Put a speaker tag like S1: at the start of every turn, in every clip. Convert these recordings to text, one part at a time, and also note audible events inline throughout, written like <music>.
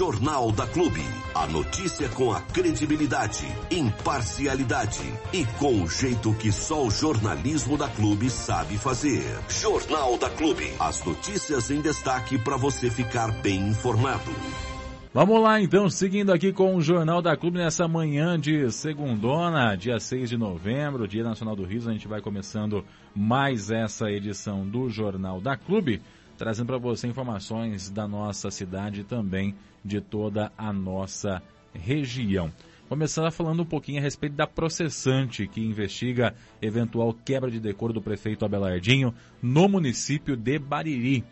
S1: Jornal da Clube. A notícia com a credibilidade, imparcialidade e com o jeito que só o jornalismo da Clube sabe fazer. Jornal da Clube. As notícias em destaque para você ficar bem informado.
S2: Vamos lá então, seguindo aqui com o Jornal da Clube nessa manhã de segundona, dia 6 de novembro, Dia Nacional do Riso, a gente vai começando mais essa edição do Jornal da Clube, trazendo para você informações da nossa cidade e também de toda a nossa região. Começando falando um pouquinho a respeito da processante que investiga eventual quebra de decoro do prefeito Abelardinho no município de Bariri.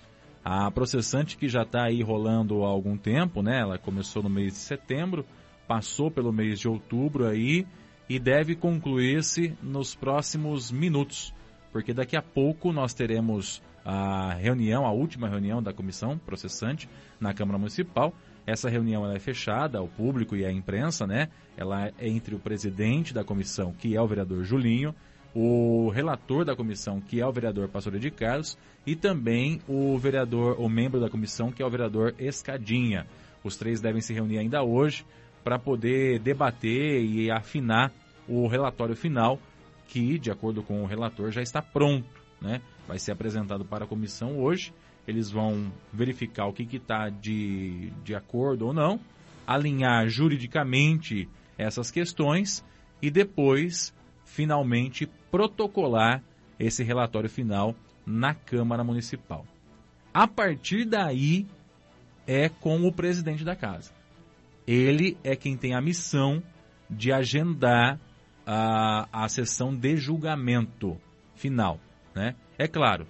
S2: A processante que já está aí rolando há algum tempo, né? Ela começou no mês de setembro, passou pelo mês de outubro aí e deve concluir-se nos próximos minutos, porque daqui a pouco nós teremos a reunião, a última reunião da comissão processante na Câmara Municipal. Essa reunião é fechada ao público e à imprensa, né? Ela é entre o presidente da comissão, que é o vereador Julinho, o relator da comissão, que é o vereador Pastor de Carlos, e também o vereador, o membro da comissão, que é o vereador Escadinha. Os três devem se reunir ainda hoje para poder debater e afinar o relatório final, que, de acordo com o relator, já está pronto. Né? Vai ser apresentado para a comissão hoje. Eles vão verificar o que está de, de acordo ou não, alinhar juridicamente essas questões e depois finalmente protocolar esse relatório final na Câmara Municipal. A partir daí é com o presidente da casa. Ele é quem tem a missão de agendar a, a sessão de julgamento final. Né? É claro,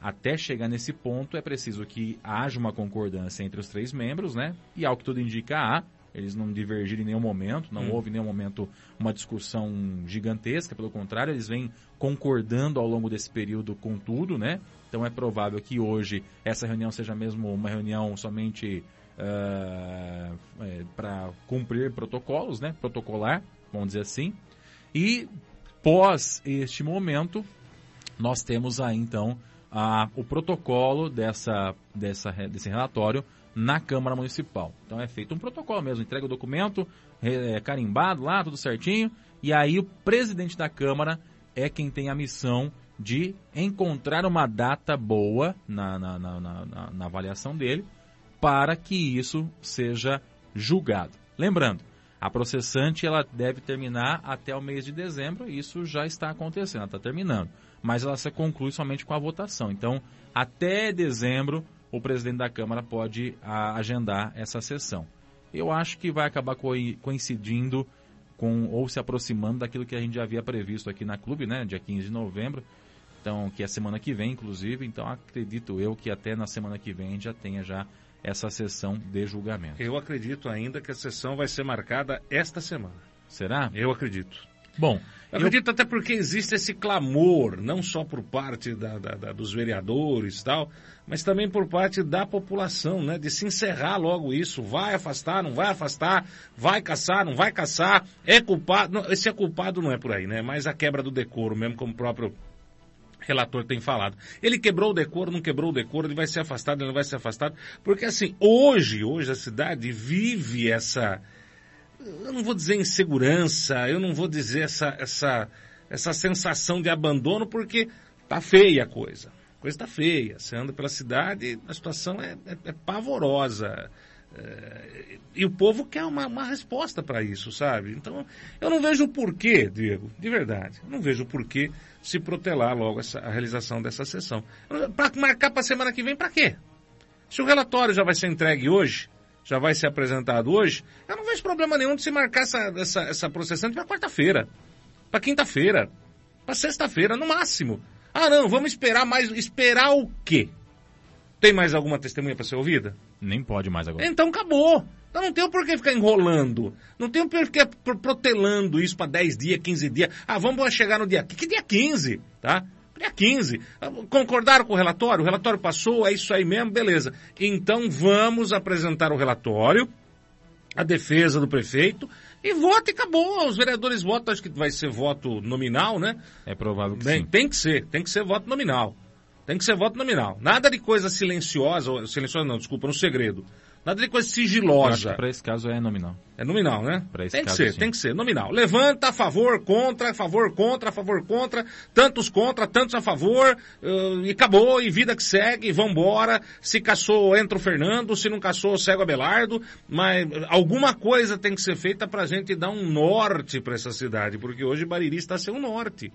S2: até chegar nesse ponto é preciso que haja uma concordância entre os três membros, né? E ao que tudo indica há, eles não divergiram em nenhum momento, não hum. houve em nenhum momento uma discussão gigantesca, pelo contrário, eles vêm concordando ao longo desse período com tudo, né? Então é provável que hoje essa reunião seja mesmo uma reunião somente uh, é, para cumprir protocolos, né? Protocolar, vamos dizer assim. E pós este momento, nós temos aí então a, o protocolo dessa, dessa, desse relatório na Câmara Municipal. Então é feito um protocolo mesmo, entrega o documento, é, carimbado lá, tudo certinho, e aí o presidente da Câmara é quem tem a missão de encontrar uma data boa na, na, na, na, na avaliação dele para que isso seja julgado. Lembrando, a processante ela deve terminar até o mês de dezembro, e isso já está acontecendo, está terminando. Mas ela se conclui somente com a votação. Então, até dezembro, o presidente da Câmara pode a, agendar essa sessão. Eu acho que vai acabar coincidindo com ou se aproximando daquilo que a gente já havia previsto aqui na clube, né, dia 15 de novembro. Então, que é semana que vem, inclusive. Então, acredito eu que até na semana que vem já tenha já essa sessão de julgamento.
S3: Eu acredito ainda que a sessão vai ser marcada esta semana.
S2: Será?
S3: Eu acredito.
S2: Bom,
S3: eu acredito eu... até porque existe esse clamor, não só por parte da, da, da, dos vereadores e tal, mas também por parte da população, né? De se encerrar logo isso. Vai afastar, não vai afastar, vai caçar, não vai caçar, é culpado. Não, esse é culpado não é por aí, né? Mas a quebra do decoro, mesmo como o próprio relator tem falado. Ele quebrou o decoro, não quebrou o decoro, ele vai ser afastado, ele não vai ser afastado. Porque assim, hoje, hoje a cidade vive essa eu não vou dizer insegurança, eu não vou dizer essa, essa, essa sensação de abandono, porque tá feia a coisa. A coisa tá feia. Você anda pela cidade, a situação é, é, é pavorosa. É, e o povo quer uma, uma resposta para isso, sabe? Então, eu não vejo o porquê, Diego, de verdade. Não vejo o porquê se protelar logo essa, a realização dessa sessão. Para marcar para semana que vem, para quê? Se o relatório já vai ser entregue hoje, já vai ser apresentado hoje, eu não vejo problema nenhum de se marcar essa, essa, essa processante para quarta-feira, para quinta-feira, para sexta-feira, no máximo. Ah, não, vamos esperar mais. Esperar o quê? Tem mais alguma testemunha para ser ouvida?
S2: Nem pode mais agora.
S3: Então acabou. Então não tem por que ficar enrolando. Não tem por que protelando isso para 10 dias, 15 dias. Ah, vamos chegar no dia. Que, dia 15? Tá? Dia 15. Concordaram com o relatório? O relatório passou, é isso aí mesmo, beleza. Então vamos apresentar o relatório, a defesa do prefeito, e voto e acabou. Os vereadores votam, acho que vai ser voto nominal, né?
S2: É provável que
S3: Bem,
S2: sim.
S3: Tem que ser, tem que ser voto nominal. Tem que ser voto nominal. Nada de coisa silenciosa, silenciosa não, desculpa, no segredo. Nada de coisa sigilosa.
S2: para esse caso é nominal.
S3: É nominal, né?
S2: Pra esse
S3: tem que
S2: caso,
S3: ser,
S2: sim.
S3: tem que ser, nominal. Levanta a favor, contra, a favor, contra, a favor, contra, tantos contra, tantos a favor, eh, e acabou, e vida que segue, e vambora. Se caçou, entra o Fernando, se não caçou, segue o Abelardo, mas alguma coisa tem que ser feita pra gente dar um norte pra essa cidade, porque hoje Bariri está sem um norte.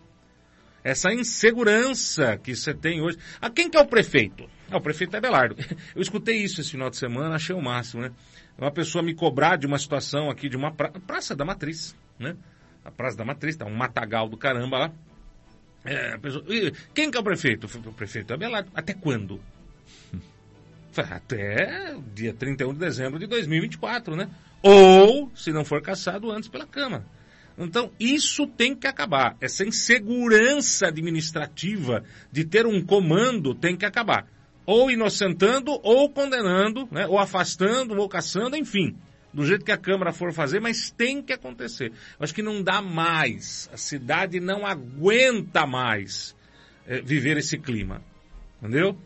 S3: Essa insegurança que você tem hoje. Ah, quem que é o prefeito? Ah, o prefeito é Abelardo. <laughs> Eu escutei isso esse final de semana, achei o máximo, né? Uma pessoa me cobrar de uma situação aqui, de uma pra... Praça da Matriz, né? A Praça da Matriz, tá um matagal do caramba lá. É, a pessoa... "Ih, Quem que é o prefeito? O prefeito é Abelardo. Até quando? <laughs> Até dia 31 de dezembro de 2024, né? Ou, se não for caçado, antes pela Câmara. Então, isso tem que acabar. Essa insegurança administrativa de ter um comando tem que acabar. Ou inocentando, ou condenando, né? ou afastando, ou caçando, enfim. Do jeito que a Câmara for fazer, mas tem que acontecer. Eu acho que não dá mais. A cidade não aguenta mais eh, viver esse clima. Entendeu?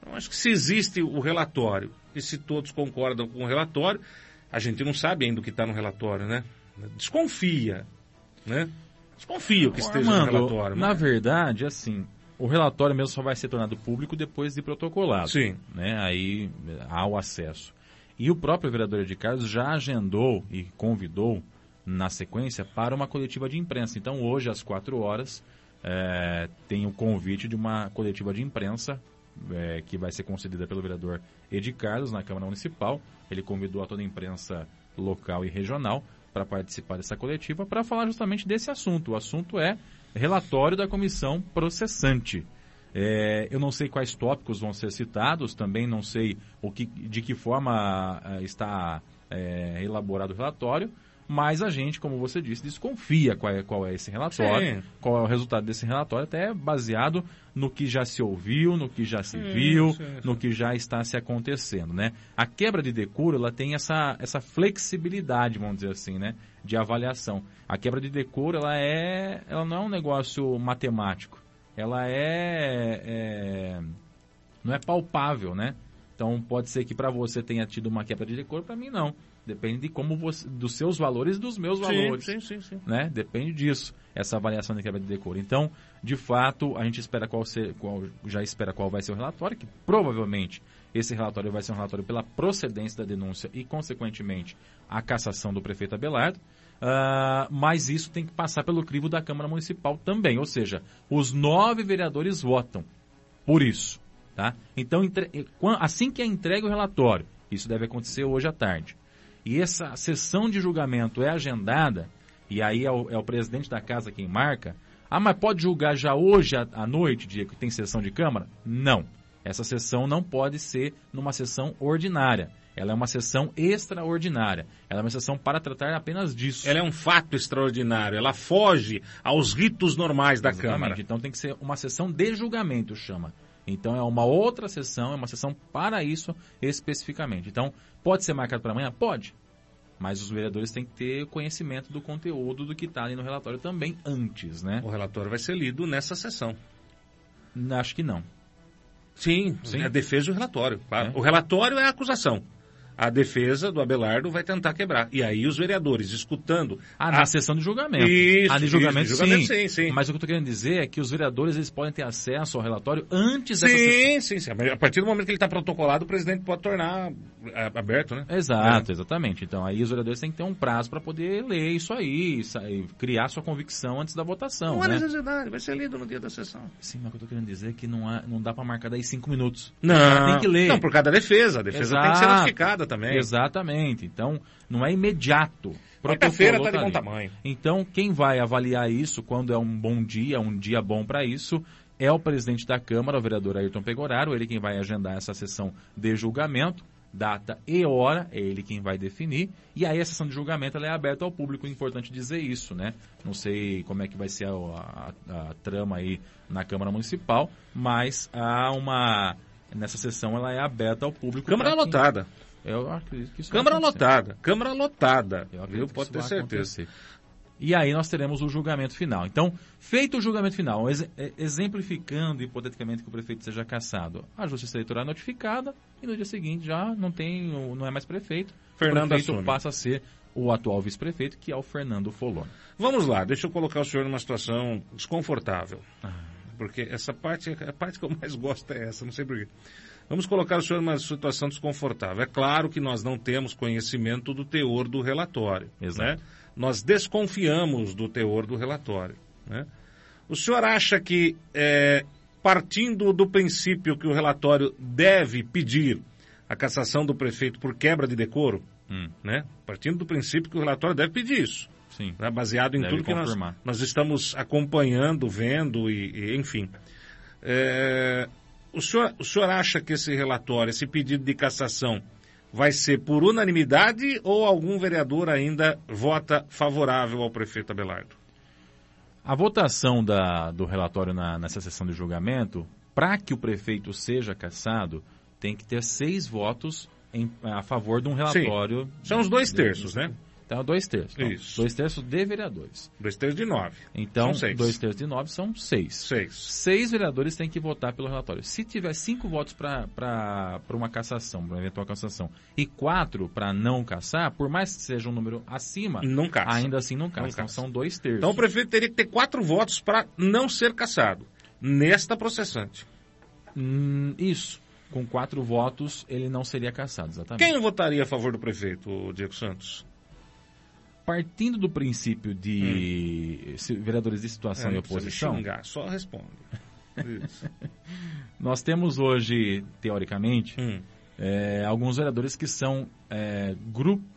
S3: Então, acho que se existe o relatório e se todos concordam com o relatório, a gente não sabe ainda o que está no relatório, né? Desconfia, né? Desconfia o que esteja
S2: Armando,
S3: no relatório.
S2: na
S3: mas-
S2: verdade, assim, o relatório mesmo só vai ser tornado público depois de protocolado.
S3: Sim.
S2: Né? Aí eh, há o acesso. E o próprio vereador de Carlos já agendou e convidou, na sequência, para uma coletiva de imprensa. Então, hoje, às quatro horas, eh, tem o convite de uma coletiva de imprensa eh, que vai ser concedida pelo vereador Edi Carlos na Câmara Municipal. Ele convidou a toda a imprensa local e regional para participar dessa coletiva para falar justamente desse assunto. O assunto é relatório da comissão processante. É, eu não sei quais tópicos vão ser citados, também não sei o que, de que forma ah, está é, elaborado o relatório, mas a gente, como você disse, desconfia qual é, qual é esse relatório,
S3: Sim.
S2: qual é o resultado desse relatório, até baseado no que já se ouviu, no que já se viu,
S3: sim, sim.
S2: no que já está se acontecendo, né? A quebra de decoro, ela tem essa, essa flexibilidade, vamos dizer assim, né? De avaliação. A quebra de decoro, ela é, ela não é um negócio matemático. Ela é, é não é palpável, né? Então pode ser que para você tenha tido uma quebra de decoro, para mim não. Depende de como você, dos seus valores e dos meus valores
S3: Sim, sim, sim, sim.
S2: né? Depende disso, essa avaliação de quebra de decoro. Então, de fato, a gente espera qual ser, qual, já espera qual vai ser o relatório, que provavelmente esse relatório vai ser um relatório pela procedência da denúncia e, consequentemente, a cassação do prefeito Abelardo. Ah, mas isso tem que passar pelo crivo da Câmara Municipal também, ou seja, os nove vereadores votam por isso, tá? Então, entre- assim que é entregue o relatório, isso deve acontecer hoje à tarde, e essa sessão de julgamento é agendada, e aí é o, é o presidente da casa quem marca, ah, mas pode julgar já hoje à, à noite, dia que tem sessão de Câmara? Não. Essa sessão não pode ser numa sessão ordinária. Ela é uma sessão extraordinária. Ela é uma sessão para tratar apenas disso.
S3: Ela é um fato extraordinário. Ela foge aos ritos normais da
S2: Exatamente.
S3: Câmara.
S2: Então tem que ser uma sessão de julgamento, chama. Então é uma outra sessão, é uma sessão para isso especificamente. Então, pode ser marcado para amanhã? Pode. Mas os vereadores têm que ter conhecimento do conteúdo do que está ali no relatório também antes, né?
S3: O relatório vai ser lido nessa sessão.
S2: Acho que não.
S3: Sim,
S2: Sim.
S3: a defesa e o relatório. claro.
S2: É.
S3: O relatório é a acusação. A defesa do Abelardo vai tentar quebrar. E aí os vereadores, escutando...
S2: Ah, na
S3: a-
S2: sessão de julgamento.
S3: Isso,
S2: ah, de
S3: isso,
S2: julgamento,
S3: de julgamento,
S2: sim.
S3: sim, sim.
S2: Mas o que eu estou querendo dizer é que os vereadores eles podem ter acesso ao relatório antes dessa sessão.
S3: Sim, sim, sim. A partir do momento que ele está protocolado, o presidente pode tornar é, aberto, né?
S2: Exato, exatamente. Então aí os vereadores têm que ter um prazo para poder ler isso aí, criar sua convicção antes da votação.
S3: Não há
S2: né?
S3: necessidade, vai ser lido no dia da sessão.
S2: Sim, mas o que eu tô querendo dizer é que não, há, não dá pra marcar daí cinco minutos.
S3: Não,
S2: tem que ler.
S3: Não, por causa da defesa. A defesa tem que ser
S2: Exato.
S3: Também.
S2: Exatamente. Então, não é imediato.
S3: Quarta-feira
S2: Protocolou
S3: tá de bom
S2: ali.
S3: tamanho.
S2: Então, quem vai avaliar isso quando é um bom dia, um dia bom para isso, é o presidente da Câmara, o vereador Ayrton Pegoraro, ele quem vai agendar essa sessão de julgamento, data e hora, é ele quem vai definir. E aí a sessão de julgamento ela é aberta ao público, é importante dizer isso, né? Não sei como é que vai ser a, a- a trama aí na Câmara Municipal, mas há uma nessa sessão ela é aberta ao público.
S3: Câmara
S2: quem-
S3: lotada.
S2: Eu acredito que isso
S3: Câmara lotada. Câmara lotada.
S2: Eu
S3: Pode
S2: isso
S3: ter certeza.
S2: acontecer. E aí nós teremos o julgamento final. Então, feito o julgamento final, ex exemplificando hipoteticamente que o prefeito seja cassado, a Justiça Eleitoral é notificada e no dia seguinte já não tem, não é mais prefeito.
S3: Fernando
S2: o prefeito
S3: assume.
S2: passa a ser o atual vice-prefeito, que é o Fernando Foloni.
S3: Vamos lá, deixa eu colocar o senhor numa situação desconfortável. Porque essa parte, a parte que eu mais gosto é essa, não sei porquê. Vamos colocar o senhor numa situação desconfortável. É claro que nós não temos conhecimento do teor do relatório.
S2: Exato.
S3: Né? Nós desconfiamos do teor do relatório. Né? O senhor acha que, é, partindo do princípio que o relatório deve pedir a cassação do prefeito por quebra de decoro,
S2: Hum,
S3: né? partindo do princípio que o relatório deve pedir isso,
S2: sim.
S3: né? baseado em
S2: Deve
S3: tudo que nós,
S2: confirmar.
S3: nós estamos acompanhando, vendo e, e, enfim. É, o, senhor, o senhor acha que esse relatório, esse pedido de cassação, vai ser por unanimidade ou algum vereador ainda vota favorável ao prefeito Abelardo?
S2: A votação da- do relatório na- nessa sessão de julgamento, para que o prefeito seja cassado, tem que ter seis votos em- a favor de um relatório.
S3: São os dois terços, né?
S2: Então, dois terços. Então,
S3: Isso.
S2: Dois terços de vereadores.
S3: Dois terços de nove.
S2: Então, dois terços de nove são seis.
S3: Seis.
S2: Seis vereadores têm que votar pelo relatório. Se tiver cinco votos para uma cassação, para uma eventual cassação, e quatro para não cassar, por mais que seja um número acima,
S3: Não caça.
S2: ainda assim não cassa.
S3: Não
S2: Então, são dois terços.
S3: Então o prefeito teria que ter quatro votos para não ser cassado nesta processante.
S2: Hum, isso. Com quatro votos, ele não seria cassado, exatamente.
S3: Quem votaria a favor do prefeito, o Diego Santos?
S2: Partindo do princípio de se- vereadores de situação
S3: É,
S2: e oposição,
S3: xingar, só responde. Isso. <laughs>
S2: nós temos hoje, teoricamente,
S3: Hum.
S2: é, alguns vereadores que são é,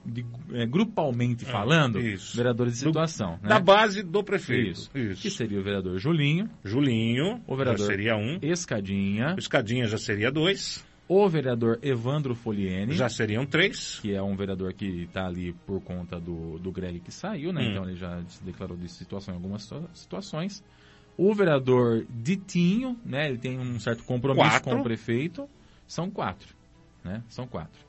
S2: de- é, grupalmente falando,
S3: isso.
S2: vereadores de
S3: Do-
S2: situação. né?
S3: Da base do prefeito.
S2: Isso.
S3: Isso.
S2: Que seria o vereador Julinho,
S3: Julinho,
S2: O vereador.
S3: já seria um.
S2: Escadinha,
S3: O Escadinha já seria dois.
S2: O vereador Evandro Foliene,
S3: Já seriam três.
S2: que é um vereador que está ali por conta do, do Greg que saiu, né?
S3: Hum.
S2: Então ele já se declarou de situação em algumas situa- situações. O vereador Ditinho, né? Ele tem um certo compromisso
S3: Quatro.
S2: com o prefeito. São quatro, né? São quatro.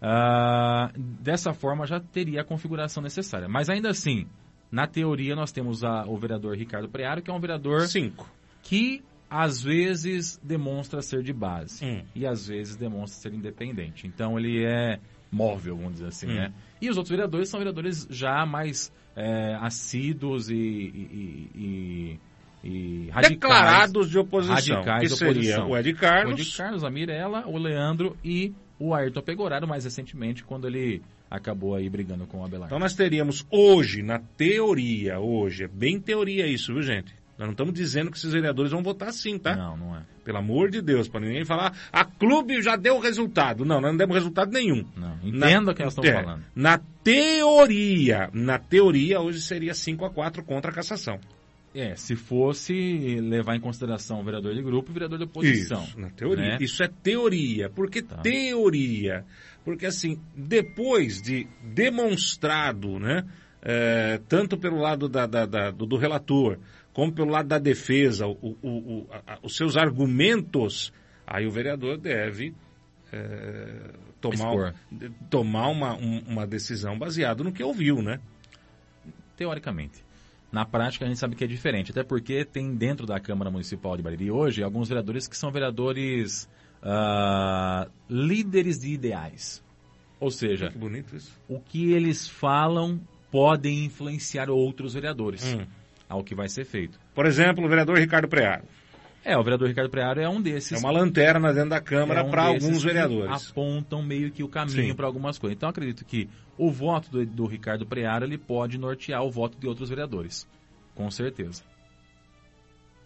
S2: Ah, dessa forma já teria a configuração necessária. Mas ainda assim, na teoria nós temos a- o vereador Ricardo Prearo, que é um vereador
S3: Cinco.
S2: que às vezes demonstra ser de base
S3: Hum.
S2: e às vezes demonstra ser independente. Então ele é móvel, vamos dizer assim,
S3: Hum.
S2: né? E os outros vereadores são vereadores já mais é, assíduos e, e, e- e radicais.
S3: Declarados de oposição.
S2: Radicais
S3: que
S2: oposição.
S3: o Ed
S2: O
S3: Carlos.
S2: de Carlos, a Mirella, o Leandro e o Ayrton Pegoraro, mais recentemente, quando ele acabou aí brigando com o Abelardo.
S3: Então nós teríamos hoje, na teoria, hoje, é bem teoria isso, viu gente? Nós não estamos dizendo que esses vereadores vão votar sim, tá?
S2: Não, não é.
S3: Pelo amor de Deus, para ninguém falar, a clube já deu resultado. Não, nós não demos resultado nenhum.
S2: Não. Entenda o que nós estamos
S3: é,
S2: falando.
S3: Na teoria, na teoria, hoje seria 5 a 4 contra a cassação.
S2: É, se fosse levar em consideração o vereador de grupo e o vereador de oposição.
S3: Isso, na teoria.
S2: né?
S3: Isso é teoria. Por que
S2: Tá.
S3: teoria? Porque assim, depois de demonstrado, né, é, tanto pelo lado da- da- da- do, do relator, como pelo lado da defesa, o- o- o- a- os seus argumentos, aí o vereador deve é, tomar, tomar uma, um- uma decisão baseada no que ouviu, né?
S2: Teoricamente. Na prática, a gente sabe que é diferente, até porque tem dentro da Câmara Municipal de Bariri hoje alguns vereadores que são vereadores ah, líderes de ideais. Ou seja,
S3: Que bonito isso.
S2: o que eles falam podem influenciar outros vereadores
S3: Hum.
S2: Ao que vai ser feito.
S3: Por exemplo, o vereador Ricardo Prearo.
S2: É, o vereador Ricardo Prearo é um desses.
S3: É uma lanterna dentro da Câmara
S2: é um
S3: para alguns vereadores.
S2: apontam meio que o caminho para algumas coisas. Então, acredito que o voto do, do Ricardo Preara ele pode nortear o voto de outros vereadores. Com certeza.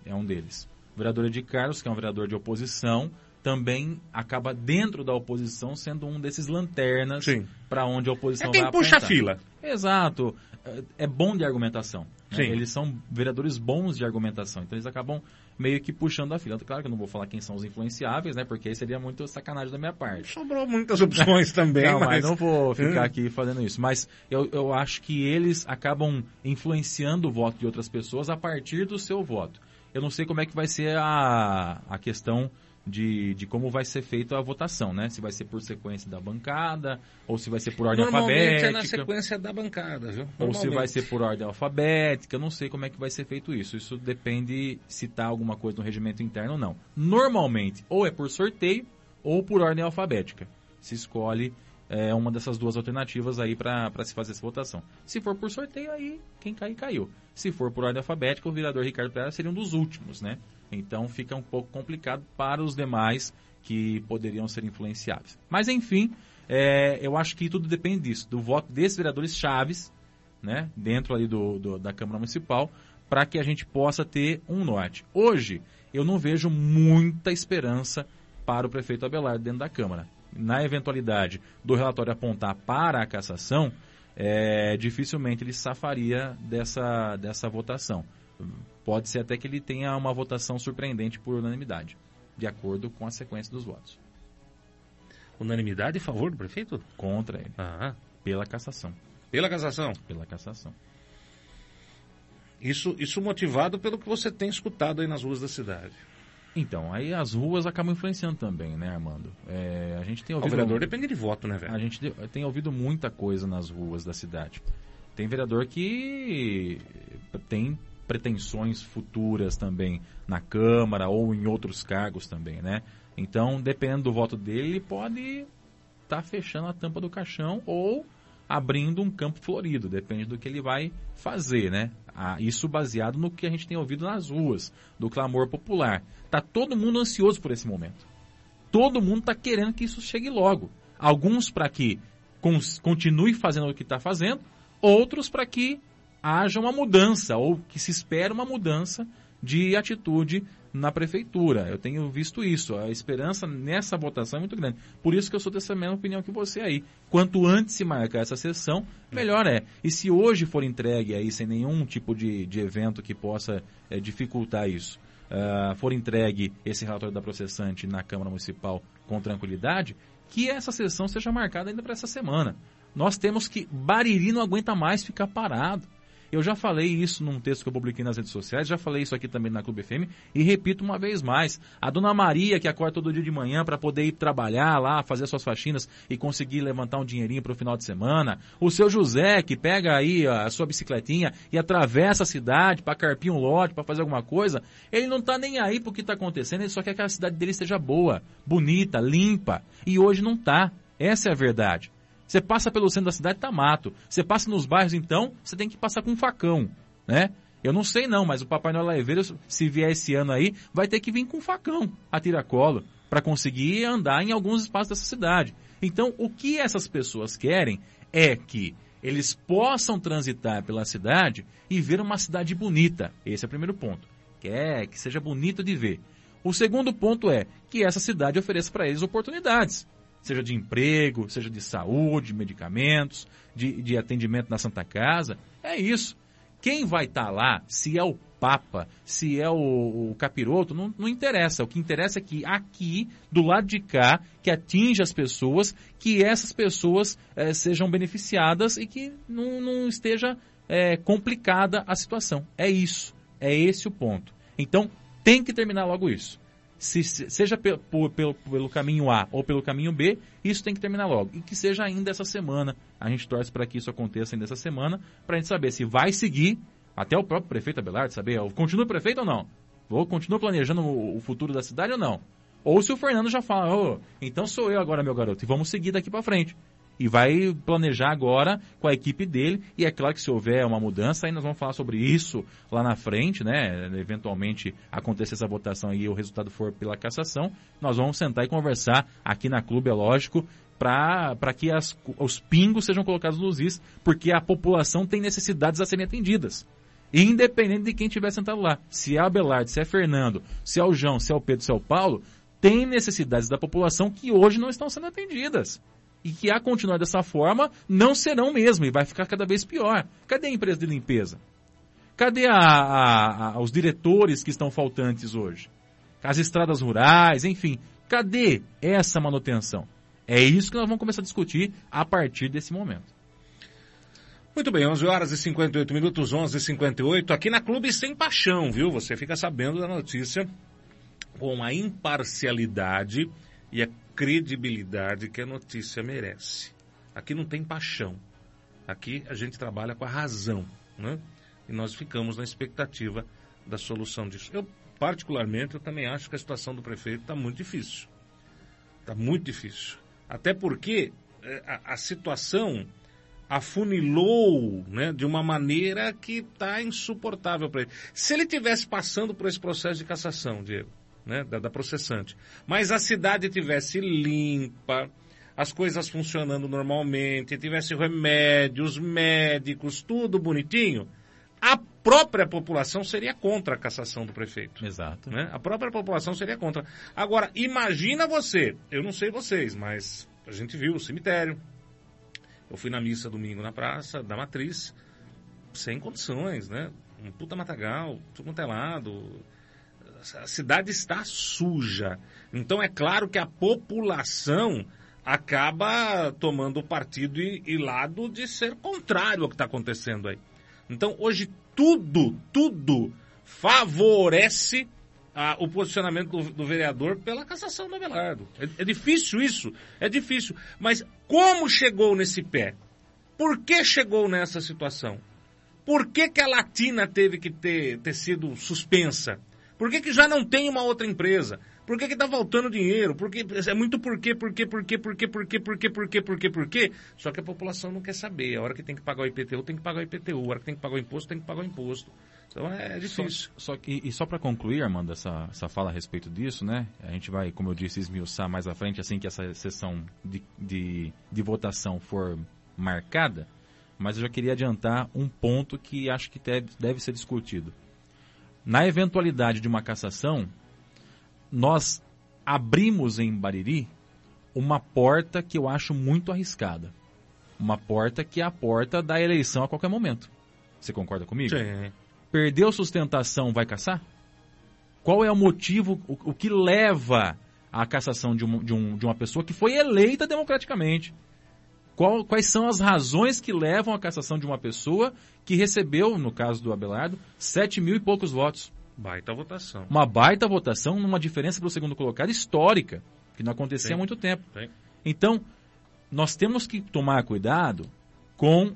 S2: É um deles. O vereador Ed Carlos, que é um vereador de oposição, também acaba dentro da oposição sendo um desses lanternas para onde a oposição
S3: É quem
S2: vai
S3: puxa a
S2: apontar.
S3: fila.
S2: Exato. É- É bom de argumentação. né? Eles são vereadores bons de argumentação. Então eles acabam meio que puxando a fila. Claro que eu não vou falar quem são os influenciáveis, né? Porque aí seria muito sacanagem da minha parte.
S3: Sobrou muitas opções <laughs> também,
S2: não, mas
S3: mas...
S2: não vou <laughs> ficar aqui fazendo isso. Mas eu, eu acho que eles acabam influenciando o voto de outras pessoas a partir do seu voto. Eu não sei como é que vai ser a, a questão de, de como vai ser feita a votação, né? Se vai ser por sequência da bancada, ou se vai ser por ordem
S3: Normalmente
S2: alfabética.
S3: é na sequência da bancada, viu?
S2: Ou se vai ser por ordem alfabética, eu não sei como é que vai ser feito isso. Isso depende se tá alguma coisa no regimento interno ou não. Normalmente, ou é por sorteio, ou por ordem alfabética. Se escolhe é, uma dessas duas alternativas aí para se fazer essa votação. Se for por sorteio, aí quem cair, caiu. Se for por ordem alfabética, o vereador Ricardo Pereira seria um dos últimos, né? Então fica um pouco complicado para os demais que poderiam ser influenciáveis. Mas enfim, é, eu acho que tudo depende disso, do voto desses vereadores chaves, né, dentro ali do, do- da Câmara Municipal, para que a gente possa ter um norte. Hoje, eu não vejo muita esperança para o prefeito Abelardo dentro da Câmara. Na eventualidade do relatório apontar para a cassação, é, dificilmente ele safaria dessa, dessa votação. Pode ser até que ele tenha uma votação surpreendente por unanimidade, de acordo com a sequência dos votos.
S3: Unanimidade a favor do prefeito?
S2: Contra ele,
S3: Ah,
S2: pela cassação.
S3: pela cassação.
S2: Pela cassação.
S3: Isso, isso motivado pelo que você tem escutado aí nas ruas da cidade.
S2: Então, aí as ruas acabam influenciando também, né, Armando? É, a gente tem
S3: O
S2: ouvido.
S3: vereador depende de voto, né,
S2: A
S3: velho?
S2: gente de- tem ouvido muita coisa nas ruas da cidade. Tem vereador que tem pretensões futuras também na Câmara ou em outros cargos também, né? Então, dependendo do voto dele, ele pode estar fechando a tampa do caixão ou abrindo um campo florido, depende do que ele vai fazer, né? Ah, isso baseado no que a gente tem ouvido nas ruas, do clamor popular. Tá todo mundo ansioso por esse momento. Todo mundo está querendo que isso chegue logo. Alguns para que continue fazendo o que está fazendo, outros para que haja uma mudança ou que se espera uma mudança de atitude na prefeitura. Eu tenho visto isso. A esperança nessa votação é muito grande. Por isso que eu sou dessa mesma opinião que você aí. Quanto antes se marcar essa sessão, melhor é. E se hoje for entregue aí sem nenhum tipo de, de evento que possa eh, dificultar isso, ah, for entregue esse relatório da processante na Câmara Municipal com tranquilidade, que essa sessão seja marcada ainda para essa semana. Nós temos que. Bariri não aguenta mais ficar parado. Eu já falei isso num texto que eu publiquei nas redes sociais, já falei isso aqui também na Clube FM e repito uma vez mais. A dona Maria, que acorda todo dia de manhã para poder ir trabalhar lá, fazer suas faxinas e conseguir levantar um dinheirinho para o final de semana. O seu José, que pega aí a sua bicicletinha e atravessa a cidade para carpir um lote, para fazer alguma coisa. Ele não tá nem aí pro que tá acontecendo, ele só quer que a cidade dele esteja boa, bonita, limpa. E hoje não tá. Essa é a verdade. Você passa pelo centro da cidade, tá mato. Você passa nos bairros, então, você tem que passar com um facão, né? Eu não sei não, mas o Papai Noel Laeveiro, se vier esse ano aí, vai ter que vir com um facão a tiracolo para conseguir andar em alguns espaços dessa cidade. Então, o que essas pessoas querem é que eles possam transitar pela cidade e ver uma cidade bonita. Esse é o primeiro ponto. Quer que seja bonito de ver. O segundo ponto é que essa cidade ofereça para eles oportunidades seja de emprego, seja de saúde, medicamentos, de, de atendimento na Santa Casa. É isso. Quem vai estar lá, se é o Papa, se é o, o capiroto, não, não interessa. O que interessa é que aqui, do lado de cá, que atinja as pessoas, que essas pessoas eh, sejam beneficiadas e que não, não esteja eh, complicada a situação. É isso. É esse o ponto. Então, tem que terminar logo isso se, seja pelo, pelo, pelo caminho A ou pelo caminho B, isso tem que terminar logo. E que seja ainda essa semana. A gente torce para que isso aconteça ainda essa semana, para a gente saber se vai seguir, até o próprio prefeito Abelardo saber, continua prefeito ou não? Vou continuar planejando o, o, futuro da cidade ou não? Ou se o Fernando já fala, oh, então sou eu agora, meu garoto, e vamos seguir daqui para frente. E vai planejar agora com a equipe dele. E é claro que se houver uma mudança, aí nós vamos falar sobre isso lá na frente, né? Eventualmente acontecer essa votação e o resultado for pela cassação, nós vamos sentar e conversar aqui na clube, é lógico, para que as, os pingos sejam colocados nos is, porque a população tem necessidades a serem atendidas. Independente de quem estiver sentado lá. Se é Abelardo, se é Fernando, se é o João, se é o Pedro, se é o Paulo, tem necessidades da população que hoje não estão sendo atendidas e que a continuar dessa forma não serão mesmo e vai ficar cada vez pior. Cadê a empresa de limpeza? Cadê a, a, a, os diretores que estão faltantes hoje? As estradas rurais, enfim. Cadê essa manutenção? É isso que nós vamos começar a discutir a partir desse momento.
S3: Muito bem, 11 horas e 58 minutos, 11 e 58 aqui na Clube Sem Paixão, viu? Você fica sabendo da notícia com a imparcialidade e a credibilidade que a notícia merece. Aqui não tem paixão. Aqui a gente trabalha com a razão, né? E nós ficamos na expectativa da solução disso. Eu, particularmente, eu também acho que a situação do prefeito está muito difícil. Está muito difícil. Até porque é, a, a situação afunilou né, de uma maneira que está insuportável para ele. Se ele tivesse passando por esse processo de cassação, Diego, né, da, da processante, mas a cidade tivesse limpa, as coisas funcionando normalmente, tivesse remédios, médicos, tudo bonitinho, a própria população seria contra a cassação do prefeito.
S2: Exato.
S3: Né? A própria população seria contra. Agora, imagina você, eu não sei vocês, mas a gente viu o cemitério. Eu fui na missa domingo na praça da Matriz, sem condições, né? Um puta matagal, tudo quanto é lado. A cidade está suja. Então é claro que a população acaba tomando partido e, e lado de ser contrário ao que está acontecendo aí. Então hoje tudo, tudo favorece ah, o posicionamento do, do, vereador pela cassação do Abelardo. É, é, difícil isso, é difícil. Mas como chegou nesse pé? Por que chegou nessa situação? Por que, que a Latina teve que ter, ter sido suspensa? Por que, que já não tem uma outra empresa? Por que está faltando dinheiro? Porque é muito porquê, porquê, porquê, porquê, porquê, porquê, porquê, porquê, porquê. Só que a população não quer saber. A hora que tem que pagar o IPTU, tem que pagar o IPTU. A hora que tem que pagar o imposto, tem que pagar o imposto. Então é difícil.
S2: Só, só que, e só para concluir, Armando, essa, essa fala a respeito disso, né? A gente vai, como eu disse, esmiuçar mais à frente, assim que essa sessão de, de, de votação for marcada. Mas eu já queria adiantar um ponto que acho que deve, deve ser discutido. Na eventualidade de uma cassação, nós abrimos em Bariri uma porta que eu acho muito arriscada. Uma porta que é a porta da eleição a qualquer momento. Você concorda comigo?
S3: Sim.
S2: Perdeu sustentação, vai caçar? Qual é o motivo, o, o que leva à cassação de, um, de, um, de uma pessoa que foi eleita democraticamente? Qual, quais são as razões que levam à cassação de uma pessoa que recebeu, no caso do Abelardo, sete mil e poucos votos?
S3: Baita votação.
S2: Uma baita votação numa diferença para o segundo colocado histórica, que não acontecia Sim. há muito tempo.
S3: Sim.
S2: Então, nós temos que tomar cuidado com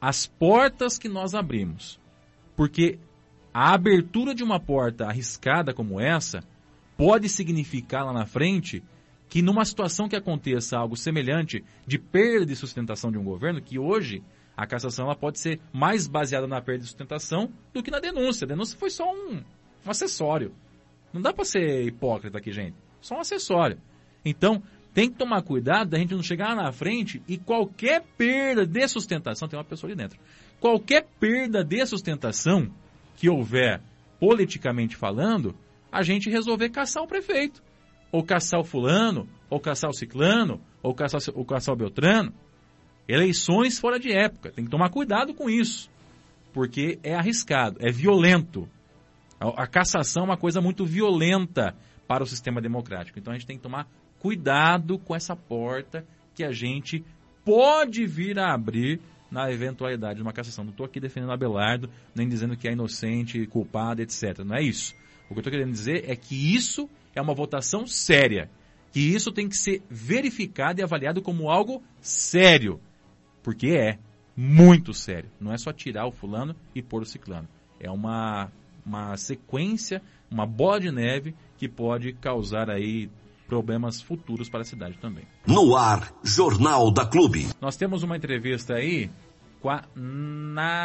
S2: as portas que nós abrimos. Porque a abertura de uma porta arriscada como essa pode significar lá na frente que numa situação que aconteça algo semelhante de perda de sustentação de um governo, que hoje a cassação ela pode ser mais baseada na perda de sustentação do que na denúncia. A denúncia foi só um, um acessório. Não dá para ser hipócrita aqui, gente. Só um acessório. Então, tem que tomar cuidado da gente não chegar na frente e qualquer perda de sustentação, tem uma pessoa ali dentro, qualquer perda de sustentação que houver politicamente falando, a gente resolver caçar o prefeito. Ou caçar o fulano, ou caçar o ciclano, ou caçar, ou caçar o beltrano. Eleições fora de época. Tem que tomar cuidado com isso. Porque é arriscado, é violento. A, a cassação é uma coisa muito violenta para o sistema democrático. Então a gente tem que tomar cuidado com essa porta que a gente pode vir a abrir na eventualidade de uma cassação. Não estou aqui defendendo Abelardo, nem dizendo que é inocente, culpado, etc. Não é isso. O que eu estou querendo dizer é que isso é uma votação séria. Que isso tem que ser verificado e avaliado como algo sério. Porque é muito sério. Não é só tirar o fulano e pôr o ciclano. É uma, uma sequência, uma bola de neve que pode causar aí problemas futuros para a cidade também.
S1: No ar, Jornal da Clube.
S2: Nós temos uma entrevista aí com a Nayara,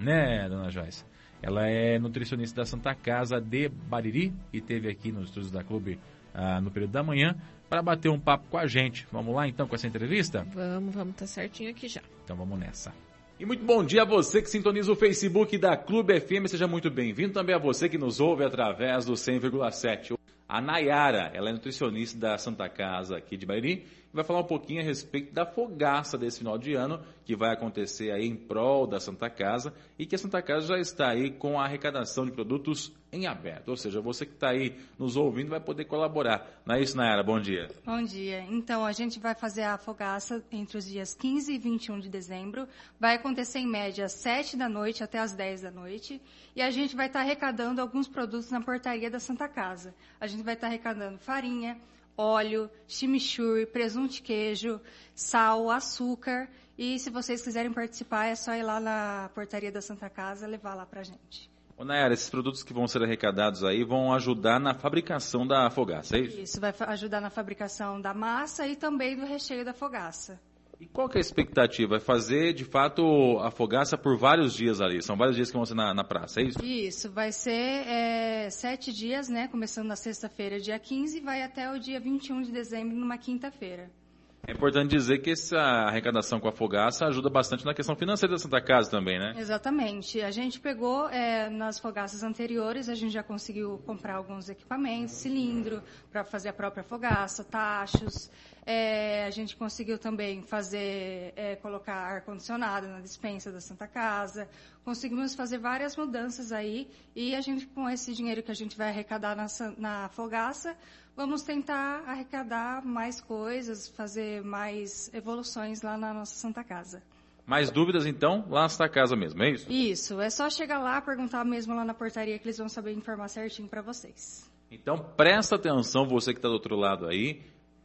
S2: né, dona Joyce? Ela é nutricionista da Santa Casa de Bariri e teve aqui nos estúdios da Clube ah, no período da manhã para bater um papo com a gente. Vamos lá então com essa entrevista?
S4: Vamos, vamos, tá certinho aqui já.
S2: Então vamos nessa. E muito bom dia a você que sintoniza o Facebook da Clube FM, seja muito bem-vindo também a você que nos ouve através do 100,7. A Nayara, ela é nutricionista da Santa Casa aqui de Bahia. Vai falar um pouquinho a respeito da fogaça desse final de ano, que vai acontecer aí em prol da Santa Casa e que a Santa Casa já está aí com a arrecadação de produtos em aberto. Ou seja, você que está aí nos ouvindo vai poder colaborar. Não é isso, Nayara? Bom dia.
S5: Bom dia. Então, a gente vai fazer a fogaça entre os dias 15 e 21 de dezembro. Vai acontecer em média às 7 da noite até às 10 da noite. E a gente vai estar arrecadando alguns produtos na portaria da Santa Casa. A gente vai estar arrecadando farinha, óleo, chimichurri, presunto de queijo, sal, açúcar. E se vocês quiserem participar, é só ir lá na portaria da Santa Casa levar lá pra gente.
S2: Ô Nayara, esses produtos que vão ser arrecadados aí vão ajudar na fabricação da fogaça, é isso?
S5: Isso, vai ajudar na fabricação da massa e também do recheio da fogaça.
S2: E qual que é a expectativa? É fazer, de fato, a fogaça por vários dias ali. São vários dias que vão ser na, na praça, é isso?
S5: Isso, vai ser é, sete dias, né? Começando na sexta-feira, dia 15, e vai até o dia 21 de dezembro, numa quinta-feira.
S2: É importante dizer que essa arrecadação com a fogaça ajuda bastante na questão financeira da Santa Casa também, né?
S5: Exatamente. A gente pegou é, nas fogaças anteriores, a gente já conseguiu comprar alguns equipamentos, cilindro para fazer a própria fogaça, tachos. É, a gente conseguiu também fazer, é, colocar ar condicionado na dispensa da Santa Casa. Conseguimos fazer várias mudanças aí e a gente com esse dinheiro que a gente vai arrecadar na, na fogaça vamos tentar arrecadar mais coisas, fazer mais evoluções lá na nossa Santa Casa.
S2: Mais dúvidas, então, lá na Santa Casa mesmo, é isso?
S5: Isso, é só chegar lá, perguntar mesmo lá na portaria que eles vão saber informar certinho para vocês.
S2: Então, presta atenção, você que está do outro lado aí,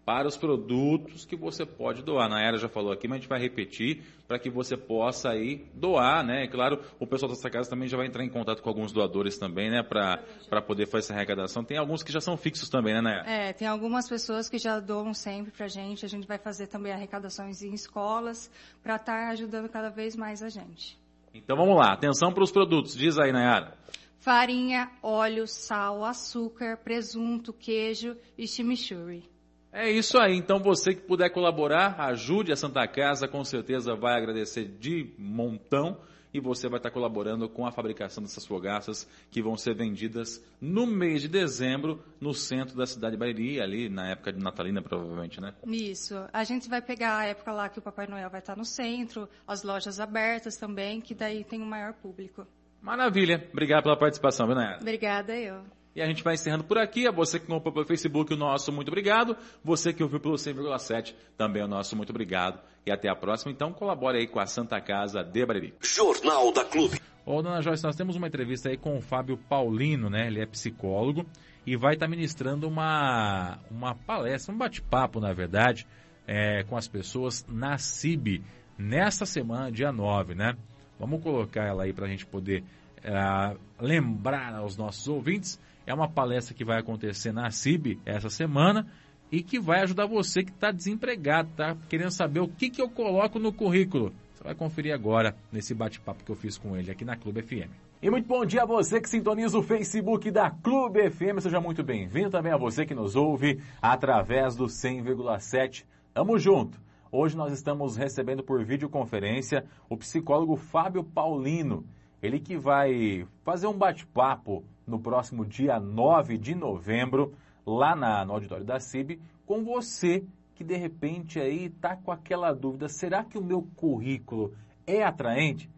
S2: para os produtos que você pode doar. Na era já falou aqui, mas a gente vai repetir para que você possa aí doar, né? Claro, o pessoal da sua casa também já vai entrar em contato com alguns doadores também, né? Para poder fazer essa arrecadação. Tem alguns que já são fixos também, né, Nayara?
S5: É, tem algumas pessoas que já doam sempre para a gente. A gente vai fazer também arrecadações em escolas para estar tá ajudando cada vez mais a gente.
S2: Então vamos lá, atenção para os produtos. Diz aí, Nayara.
S5: Farinha, óleo, sal, açúcar, presunto, queijo e chimichurri.
S2: É isso aí. Então você que puder colaborar, ajude a Santa Casa, com certeza vai agradecer de montão e você vai estar colaborando com a fabricação dessas fogaças que vão ser vendidas no mês de dezembro no centro da cidade de Bahia, ali na época de natalina provavelmente, né?
S5: Isso. A gente vai pegar a época lá que o Papai Noel vai estar no centro, as lojas abertas também, que daí tem um maior público.
S2: Maravilha. Obrigado pela participação, Nayara?
S5: Obrigada eu.
S2: E a gente vai encerrando por aqui. A você que comprou pelo Facebook, o nosso muito obrigado. Você que ouviu pelo 100,7, também o nosso muito obrigado. E até a próxima. Então colabore aí com a Santa Casa de Bariri.
S1: Jornal da Clube.
S2: Ô, dona Joyce, nós temos uma entrevista aí com o Fábio Paulino, né? Ele é psicólogo e vai estar ministrando uma, uma palestra, um bate-papo, na verdade, é, com as pessoas na CIB, nesta semana, dia 9, né? Vamos colocar ela aí para a gente poder é, lembrar aos nossos ouvintes é uma palestra que vai acontecer na CIB essa semana e que vai ajudar você que está desempregado, tá querendo saber o que, que eu coloco no currículo. Você vai conferir agora nesse bate-papo que eu fiz com ele aqui na Clube FM. E muito bom dia a você que sintoniza o Facebook da Clube FM. Seja muito bem-vindo também a você que nos ouve através do 100,7. Tamo junto. Hoje nós estamos recebendo por videoconferência o psicólogo Fábio Paulino. Ele que vai fazer um bate-papo no próximo dia 9 de novembro, lá na, no auditório da CIB, com você que de repente aí está com aquela dúvida, será que o meu currículo é atraente?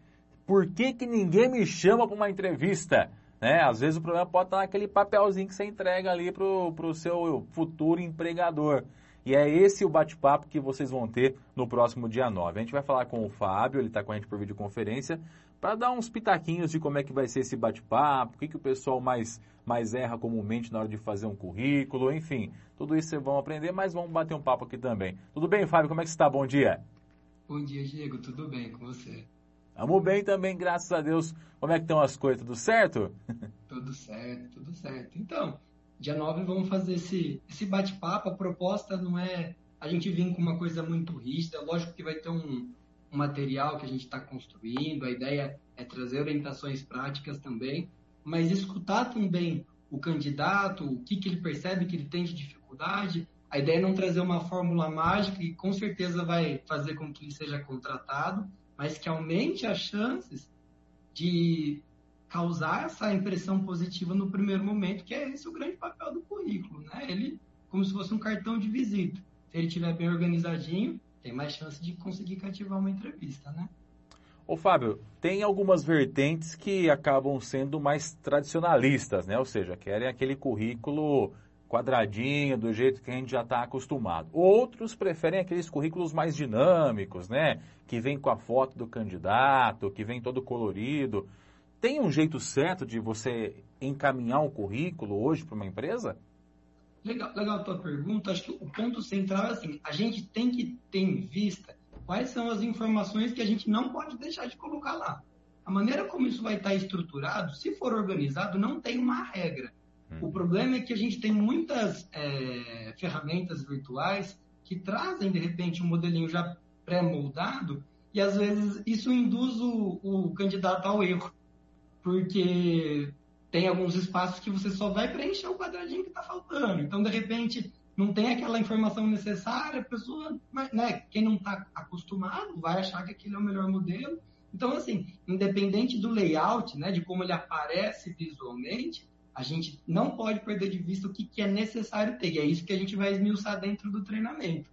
S2: Por que, que ninguém me chama para uma entrevista? Né? Às vezes o problema pode estar naquele papelzinho que você entrega ali para o seu futuro empregador. E é esse o bate-papo que vocês vão ter no próximo dia 9. A gente vai falar com o Fábio, ele está com a gente por videoconferência, para dar uns pitaquinhos de como é que vai ser esse bate-papo, o que, que o pessoal mais, mais erra comumente na hora de fazer um currículo, enfim. Tudo isso vocês vão aprender, mas vamos bater um papo aqui também. Tudo bem, Fábio? Como é que você está? Bom dia.
S6: Bom dia, Diego. Tudo bem com você?
S2: Vamos bem também, graças a Deus. Como é que estão as coisas? Tudo certo? <laughs>
S6: tudo certo, tudo certo. Então, dia 9 vamos fazer esse, esse bate-papo. A proposta não é a gente vir com uma coisa muito rígida. Lógico que vai ter um, um material que a gente está construindo, a ideia é trazer orientações práticas também, mas escutar também o candidato, o que, que ele percebe que ele tem de dificuldade. A ideia é não trazer uma fórmula mágica que com certeza vai fazer com que ele seja contratado, mas que aumente as chances de causar essa impressão positiva no primeiro momento, que é esse o grande papel do currículo, né? Ele como se fosse um cartão de visita. Se ele estiver bem organizadinho, tem mais chance de conseguir cativar uma entrevista, né?
S2: Ô Fábio, tem algumas vertentes que acabam sendo mais tradicionalistas, né? Ou seja, querem aquele currículo quadradinho, do jeito que a gente já está acostumado. Outros preferem aqueles currículos mais dinâmicos, né? Que vem com a foto do candidato, que vem todo colorido. Tem um jeito certo de você encaminhar um currículo hoje para uma empresa?
S6: Legal, legal a tua pergunta. Acho que o ponto central é assim, a gente tem que ter em vista quais são as informações que a gente não pode deixar de colocar lá. A maneira como isso vai estar estruturado, se for organizado, não tem uma regra. O problema é que a gente tem muitas é, ferramentas virtuais que trazem, de repente, um modelinho já pré-moldado e, às vezes, isso induz o, o candidato ao erro, porque tem alguns espaços que você só vai preencher o quadradinho que está faltando. Então, de repente, não tem aquela informação necessária, a pessoa, né, quem não está acostumado vai achar que aquele é o melhor modelo. Então, assim, independente do layout, né, de como ele aparece visualmente, a gente não pode perder de vista o que, que é necessário ter. E é isso que a gente vai esmiuçar dentro do treinamento.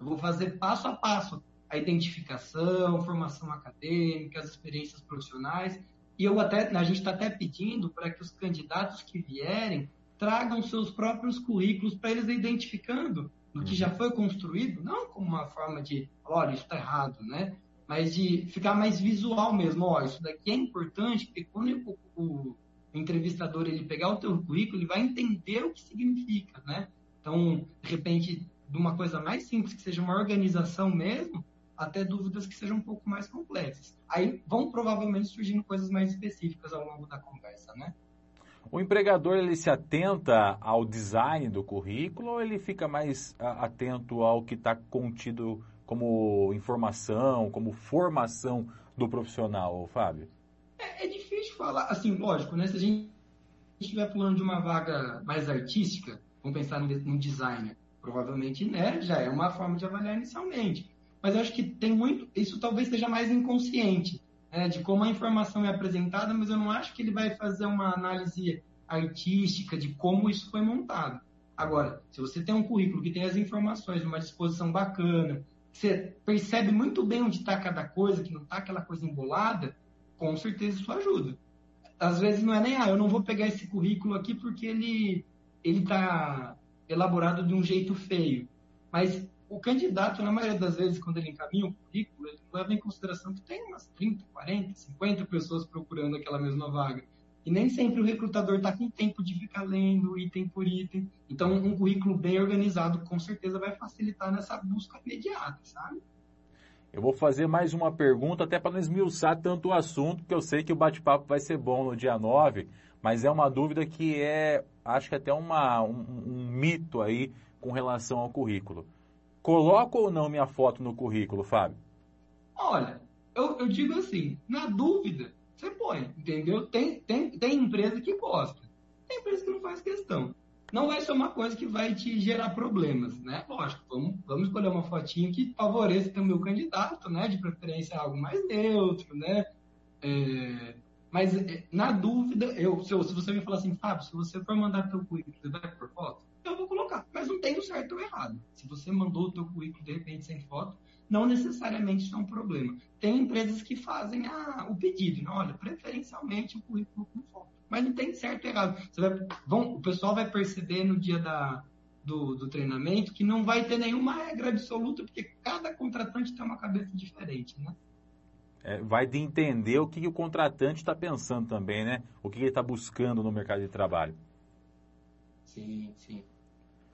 S6: Eu vou fazer passo a passo a identificação, formação acadêmica, as experiências profissionais. E eu até, a gente está até pedindo para que os candidatos que vierem tragam seus próprios currículos para eles identificando o que já foi construído, não como uma forma de, olha, isso está errado, né? Mas de ficar mais visual mesmo. Ó, isso daqui é importante, porque quando o, o o entrevistador ele pegar o teu currículo, ele vai entender o que significa, né? Então, de repente, de uma coisa mais simples, que seja uma organização mesmo, até dúvidas que sejam um pouco mais complexas. Aí vão provavelmente surgindo coisas mais específicas ao longo da conversa, né?
S2: O empregador ele se atenta ao design do currículo ou ele fica mais atento ao que está contido como informação, como formação do profissional, Fábio?
S6: É, é difícil falar, assim, lógico, né? Se a gente estiver falando de uma vaga mais artística, vamos pensar no designer, provavelmente, né, já é uma forma de avaliar inicialmente. Mas eu acho que tem muito, isso talvez seja mais inconsciente, né, de como a informação é apresentada, mas eu não acho que ele vai fazer uma análise artística de como isso foi montado. Agora, se você tem um currículo que tem as informações, uma disposição bacana, você percebe muito bem onde está cada coisa, que não está aquela coisa embolada, com certeza isso ajuda. Às vezes não é nem, ah, eu não vou pegar esse currículo aqui porque ele ele está elaborado de um jeito feio. Mas o candidato, na maioria das vezes, quando ele encaminha o currículo, ele leva em consideração que tem umas 30, 40, 50 pessoas procurando aquela mesma vaga. E nem sempre o recrutador está com tempo de ficar lendo item por item. Então, um currículo bem organizado, com certeza, vai facilitar nessa busca imediata, sabe?
S2: Eu vou fazer mais uma pergunta, até para não esmiuçar tanto o assunto, porque eu sei que o bate-papo vai ser bom no dia 9, mas é uma dúvida que é, acho que até uma, um, um mito aí com relação ao currículo. Coloco ou não minha foto no currículo, Fábio?
S6: Olha, eu, eu digo assim, na dúvida, você põe, entendeu? Tem, tem, tem empresa que gosta, tem empresa que não faz questão não vai ser uma coisa que vai te gerar problemas, né? Lógico, vamos, vamos escolher uma fotinha que favoreça o candidato, né? De preferência algo mais neutro, né? É, mas é, na dúvida, eu, se, se você me falar assim, Fábio, se você for mandar teu currículo, você vai por foto? Mas não tem o certo ou errado. Se você mandou o teu currículo de repente sem foto, não necessariamente isso é um problema. Tem empresas que fazem a, o pedido, né? olha, preferencialmente o currículo com foto mas não tem certo e errado. Vai, vão, o pessoal vai perceber no dia da, do, do, treinamento que não vai ter nenhuma regra absoluta, porque cada contratante tem uma cabeça diferente, né?
S2: É, vai de entender o que, que o contratante está pensando também, né? O que, que ele está buscando no mercado de trabalho.
S6: Sim, sim.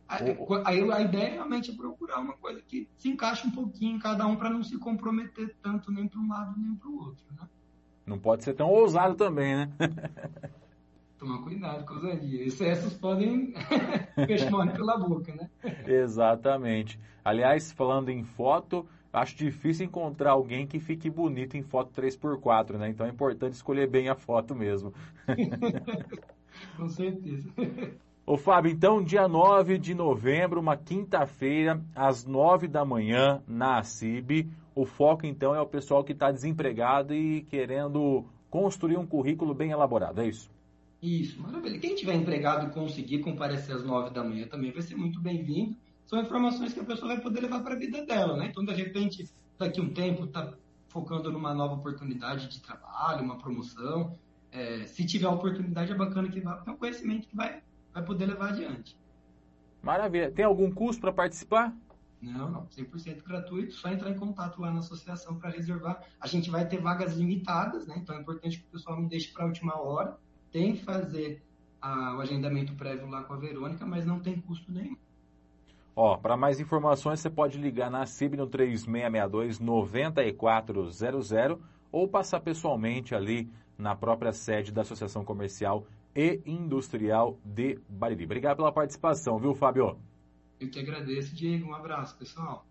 S6: A, a ideia realmente é procurar uma coisa que se encaixe um pouquinho em cada um para não se comprometer tanto nem para um lado nem para o outro, né?
S2: Não pode ser tão ousado também, né? <laughs>
S6: Tomar cuidado com ousadia. Excessos podem <laughs> fechar pela boca, né? <laughs>
S2: Exatamente. Aliás, falando em foto, acho difícil encontrar alguém que fique bonito em foto 3x4, né? Então é importante escolher bem a foto mesmo.
S6: com certeza.
S2: Ô Fábio, então dia 9 de novembro, uma quinta-feira, às 9 da manhã, na CIB. O foco então é o pessoal que está desempregado e querendo construir um currículo bem elaborado, é isso?
S6: Isso, maravilha. Quem tiver empregado e conseguir comparecer às nove da manhã também vai ser muito bem-vindo. são informações que a pessoa vai poder levar para a vida dela, né? Então, de repente, daqui um tempo, está focando numa nova oportunidade de trabalho, uma promoção. É, se tiver oportunidade, é bacana que vá, é um conhecimento que vai, vai poder levar adiante.
S2: Maravilha. Tem algum custo para participar?
S6: Não, não, 100% gratuito, só entrar em contato lá na associação para reservar. A gente vai ter vagas limitadas, né? Então é importante que o pessoal não deixe para a última hora. Tem que fazer a, o agendamento prévio lá com a Verônica, mas não tem custo nenhum.
S2: Ó, para mais informações você pode ligar na CIB no 3662 9400 ou passar pessoalmente ali na própria sede da Associação Comercial e Industrial de Bariri. Obrigado pela participação, viu, Fábio?
S6: Eu que agradeço, Diego. Um abraço, pessoal.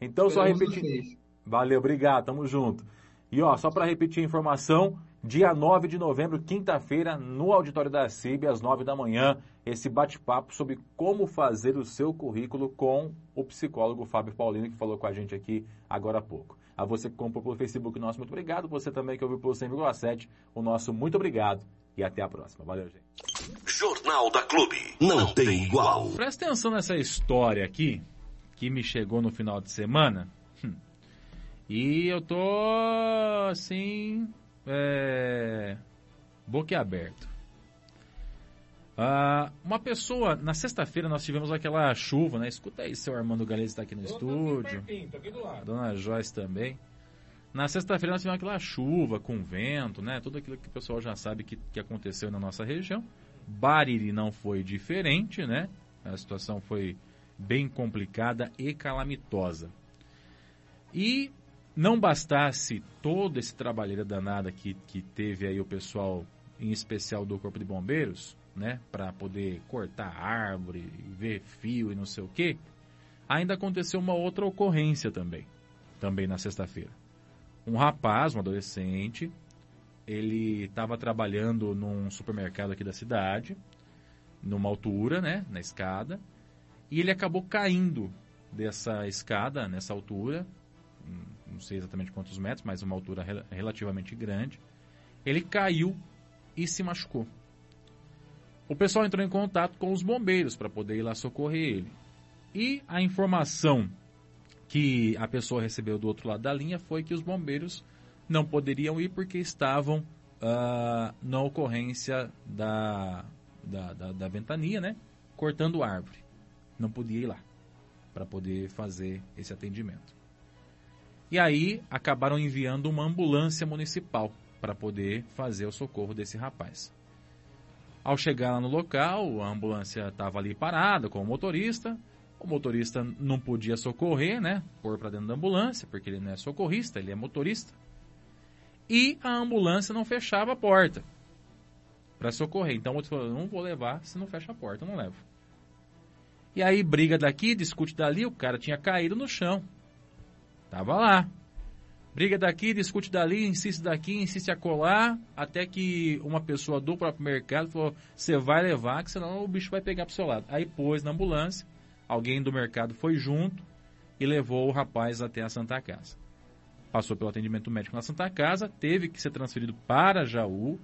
S2: Então, Esperamos só repetir. Valeu, obrigado, tamo junto. E ó, só para repetir a informação, dia 9 de novembro, quinta-feira, no auditório da CIB, às 9 da manhã, esse bate-papo sobre como fazer o seu currículo com o psicólogo Fábio Paulino, que falou com a gente aqui agora há pouco. A você que comprou pelo Facebook, nosso muito obrigado. Você também que ouviu pelo 100,7, o nosso muito obrigado. E até a próxima. Valeu, gente.
S1: Jornal da Clube. Não tem igual.
S2: Presta atenção nessa história aqui, que me chegou no final de semana. Hum. E eu tô, assim, é, boquiaberto. Ah, uma pessoa, na sexta-feira nós tivemos aquela chuva, né? Escuta aí, seu Armando Galeza está aqui no estúdio. Aqui aqui do lado. Dona Joyce também. Na sexta-feira nós tivemos aquela chuva com vento, né? Tudo aquilo que o pessoal já sabe que, que aconteceu na nossa região. Bariri não foi diferente, né? A situação foi bem complicada e calamitosa. E não bastasse todo esse trabalheira danada que, que teve aí o pessoal, em especial do Corpo de Bombeiros, né? Para poder cortar árvore, ver fio e não sei o que, ainda aconteceu uma outra ocorrência também. Também na sexta-feira um rapaz, um adolescente, ele estava trabalhando num supermercado aqui da cidade, numa altura, né, na escada, e ele acabou caindo dessa escada, nessa altura, não sei exatamente quantos metros, mas uma altura rel relativamente grande. Ele caiu e se machucou. O pessoal entrou em contato com os bombeiros para poder ir lá socorrer ele. E a informação que a pessoa recebeu do outro lado da linha foi que os bombeiros não poderiam ir porque estavam uh, na ocorrência da, da, da, da ventania, né? Cortando árvore. Não podia ir lá para poder fazer esse atendimento. E aí acabaram enviando uma ambulância municipal para poder fazer o socorro desse rapaz. Ao chegar lá no local, a ambulância estava ali parada com o motorista. O motorista não podia socorrer, né? Pôr para dentro da ambulância, porque ele não é socorrista, ele é motorista. E a ambulância não fechava a porta para socorrer. Então o outro falou: não vou levar se não fecha a porta, não levo. E aí briga daqui, discute dali, o cara tinha caído no chão. Tava lá. Briga daqui, discute dali, insiste daqui, insiste a colar, até que uma pessoa do próprio mercado falou: você vai levar, que senão o bicho vai pegar pro seu lado. Aí pôs na ambulância alguém do mercado foi junto e levou o rapaz até a Santa Casa. Passou pelo atendimento médico na Santa Casa, teve que ser transferido para Jaú.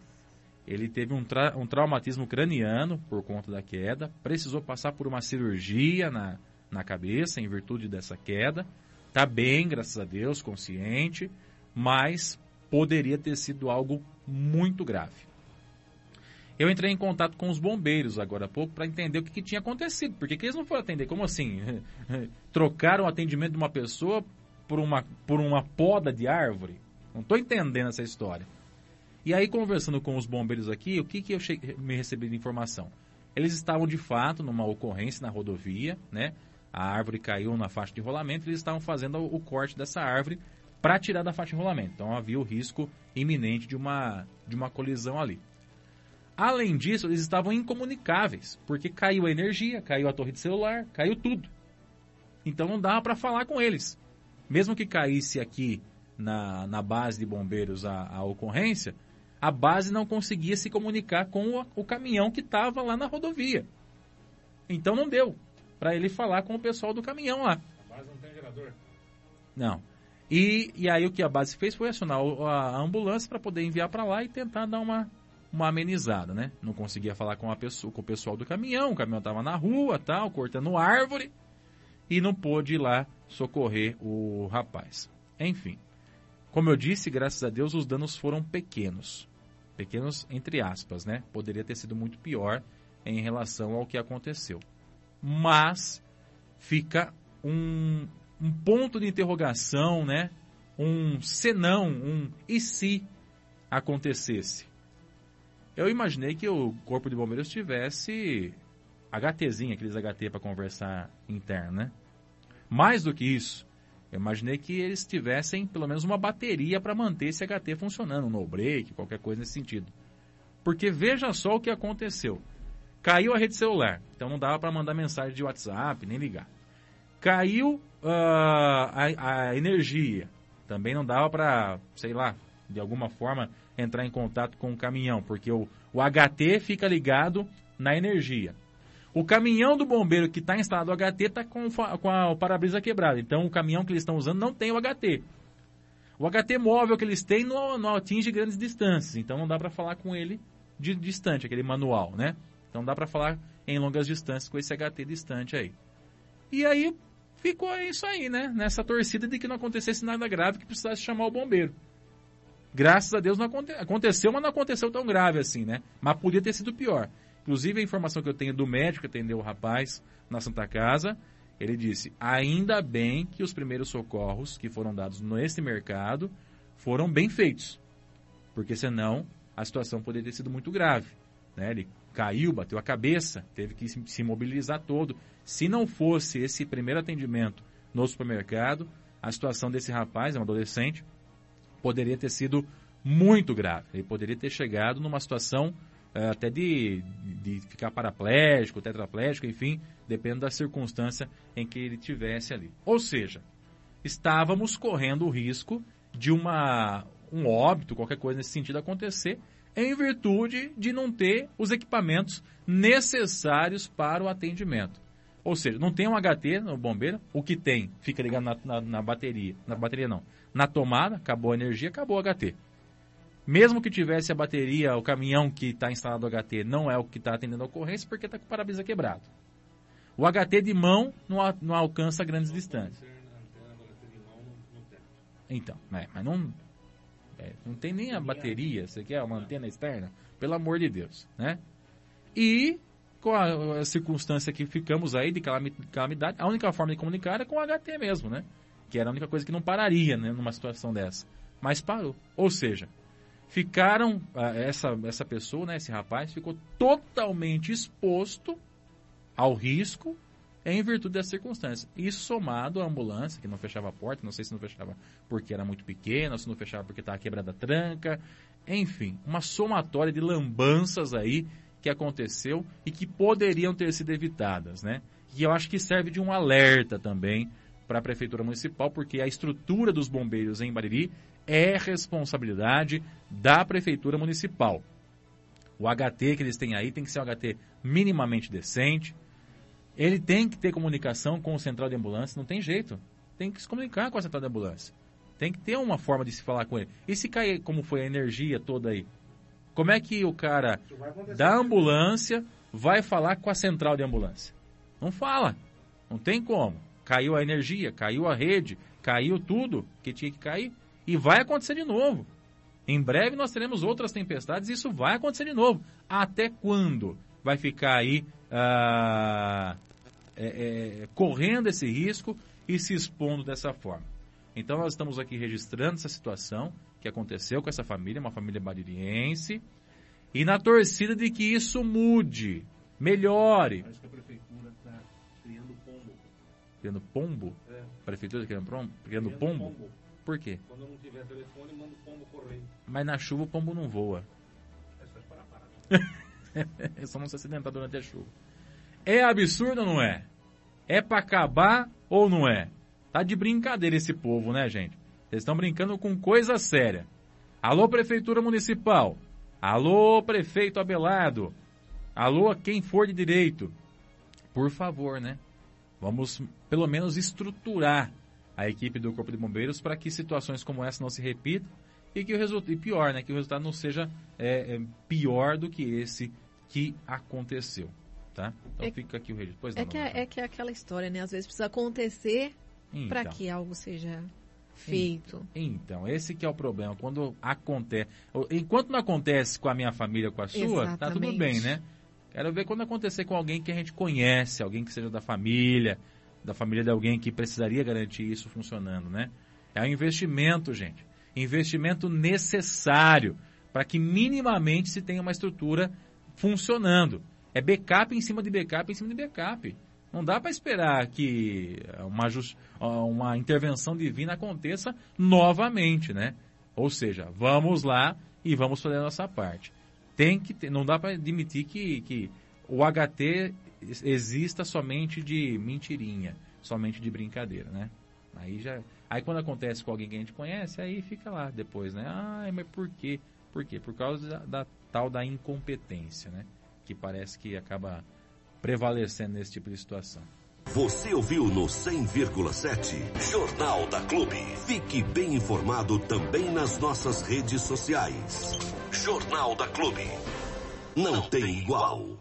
S2: Ele teve um, tra um traumatismo craniano por conta da queda, precisou passar por uma cirurgia na, na cabeça em virtude dessa queda. Está bem, graças a Deus, consciente, mas poderia ter sido algo muito grave. Eu entrei em contato com os bombeiros agora há pouco para entender o que, que, tinha acontecido. Por que, eles não foram atender? Como assim? <laughs> Trocaram o atendimento de uma pessoa por uma, por uma poda de árvore? Não estou entendendo essa história. E aí, conversando com os bombeiros aqui, o que, que eu me recebi de informação? Eles estavam de fato numa ocorrência na rodovia, né? A árvore caiu na faixa de rolamento, eles estavam fazendo o corte dessa árvore para tirar da faixa de rolamento. Então havia o risco iminente de uma, de uma colisão ali. Além disso, eles estavam incomunicáveis, porque caiu a energia, caiu a torre de celular, caiu tudo. Então não dava para falar com eles. Mesmo que caísse aqui na, na base de bombeiros a, a ocorrência, a base não conseguia se comunicar com o, o caminhão que estava lá na rodovia. Então não deu para ele falar com o pessoal do caminhão lá. A base não tem gerador? Não. E, e aí o que a base fez foi acionar a, a ambulância para poder enviar para lá e tentar dar uma uma amenizada, né? Não conseguia falar com, a pessoa, com o pessoal do caminhão, o caminhão estava na rua, tal, cortando árvore. e não pôde ir lá socorrer o rapaz. Enfim, como eu disse, graças a Deus os danos foram pequenos. Pequenos entre aspas, né? Poderia ter sido muito pior em relação ao que aconteceu. Mas fica um, um ponto de interrogação, né? Um senão, um e se acontecesse. Eu imaginei que o Corpo de Bombeiros tivesse HTzinho, aqueles HT para conversar interno, né? Mais do que isso, eu imaginei que eles tivessem pelo menos uma bateria para manter esse HT funcionando, um no break, qualquer coisa nesse sentido. Porque veja só o que aconteceu. Caiu a rede celular, então não dava para mandar mensagem de WhatsApp, nem ligar. Caiu uh, a, a energia, também não dava para, sei lá, de alguma forma entrar em contato com o caminhão, porque o, o HT fica ligado na energia. O caminhão do bombeiro que está instalado o HT está com, com a, o para-brisa quebrado. Então o caminhão que eles estão usando não tem o HT. O HT móvel que eles têm não, não atinge grandes distâncias. Então não dá para falar com ele de distante, aquele manual, né? Então dá para falar em longas distâncias com esse HT distante aí. E aí ficou isso aí, né? Nessa torcida de que não acontecesse nada grave que precisasse chamar o bombeiro. Graças a Deus não aconte aconteceu, mas não aconteceu tão grave assim, né? Mas podia ter sido pior. Inclusive, a informação que eu tenho do médico que atendeu o rapaz na Santa Casa, ele disse: ainda bem que os primeiros socorros que foram dados nesse mercado foram bem feitos, porque senão a situação poderia ter sido muito grave. Né? Ele caiu, bateu a cabeça, teve que se mobilizar todo. Se não fosse esse primeiro atendimento no supermercado, a situação desse rapaz, é um adolescente, poderia ter sido muito grave. Ele poderia ter chegado numa situação é, até de, de ficar paraplégico, tetraplégico, enfim, dependendo da circunstância em que ele tivesse ali. Ou seja, estávamos correndo o risco de uma, um óbito, qualquer coisa nesse sentido acontecer, em virtude de não ter os equipamentos necessários para o atendimento. Ou seja, não tem um HT no bombeiro, o que tem fica ligado na, na, na bateria. Na bateria não. Na tomada, acabou a energia, acabou o HT. Mesmo que tivesse a bateria, o caminhão que está instalado no HT não é o que está atendendo a ocorrência porque está com o para-brisa quebrado. O HT de mão não, não alcança grandes distâncias. Então, é, mas não, é, não tem nem a bateria, você quer uma antena externa? Pelo amor de Deus, né? E com a, a circunstância que ficamos aí de calamidade, a única forma de comunicar era com o HT mesmo, né? Que era a única coisa que não pararia, né, numa situação dessa. Mas parou. Ou seja, ficaram ah, essa essa pessoa, né, esse rapaz ficou totalmente exposto ao risco em virtude dessa circunstância. Isso somado à ambulância, que não fechava a porta, não sei se não fechava porque era muito pequena, se não fechava porque estava quebrada a tranca, enfim, uma somatória de lambanças aí que aconteceu e que poderiam ter sido evitadas, né? E eu acho que serve de um alerta também para a Prefeitura Municipal, porque a estrutura dos bombeiros em Bariri é responsabilidade da Prefeitura Municipal. O HT que eles têm aí tem que ser um HT minimamente decente. Ele tem que ter comunicação com o central de ambulância, não tem jeito. Tem que se comunicar com a central de ambulância. Tem que ter uma forma de se falar com ele. E se cair como foi a energia toda aí? Como é que o cara da ambulância vai falar com a central de ambulância? Não fala. Não tem como. Caiu a energia, caiu a rede, caiu tudo que tinha que cair. E vai acontecer de novo. Em breve nós teremos outras tempestades e isso vai acontecer de novo. Até quando vai ficar aí ah, é, é, correndo esse risco e se expondo dessa forma? Então nós estamos aqui registrando essa situação que aconteceu com essa família, uma família badiriense, e na torcida de que isso mude, melhore.
S3: Parece que a prefeitura está criando pombo.
S2: Criando pombo?
S3: É.
S2: A prefeitura está criando, criando, criando pombo? pombo? Por quê?
S3: Quando não tiver telefone, manda o pombo correr.
S2: Mas na chuva o pombo não voa.
S3: É só esperar parar. <laughs>
S2: é só não se acidentar durante a chuva. É absurdo ou não é? É para acabar ou não é? Tá de brincadeira esse povo, né, gente? Eles estão brincando com coisa séria. Alô, Prefeitura Municipal. Alô, Prefeito Abelardo. Alô, quem for de direito. Por favor, né? Vamos, pelo menos, estruturar a equipe do Corpo de Bombeiros para que situações como essa não se repitam e que o resultado, e pior, né, que o resultado não seja é, é, pior do que esse que aconteceu. tá? Então
S7: É-
S2: fica aqui o registro. Pois
S7: É que
S2: não,
S7: é, é que é aquela história, né? Às vezes precisa acontecer
S2: Então.
S7: para que algo seja feito.
S2: Então, esse que é o problema. Quando acontece. Enquanto não acontece com a minha família, com a sua, tá tudo
S7: Exatamente.
S2: bem, né? Quero ver quando acontecer com alguém que a gente conhece, alguém que seja da família, da família de alguém que precisaria garantir isso funcionando, né? É um investimento, gente. Investimento necessário para que minimamente se tenha uma estrutura funcionando. É backup em cima de backup em cima de backup. Não dá para esperar que uma, jus- uma intervenção divina aconteça novamente, né? Ou seja, vamos lá e vamos fazer a nossa parte. Tem que ter, não dá para admitir que, que o HT exista somente de mentirinha, somente de brincadeira, né? Aí já, aí quando acontece com alguém que a gente conhece, aí fica lá depois, né? Ah, mas por quê? Por quê? Por causa da, da tal da incompetência, né? Que parece que acaba prevalecendo nesse tipo de situação.
S1: Você ouviu no 100,7 Jornal da Clube. Fique bem informado também nas nossas redes sociais. Jornal da Clube. Não tem igual.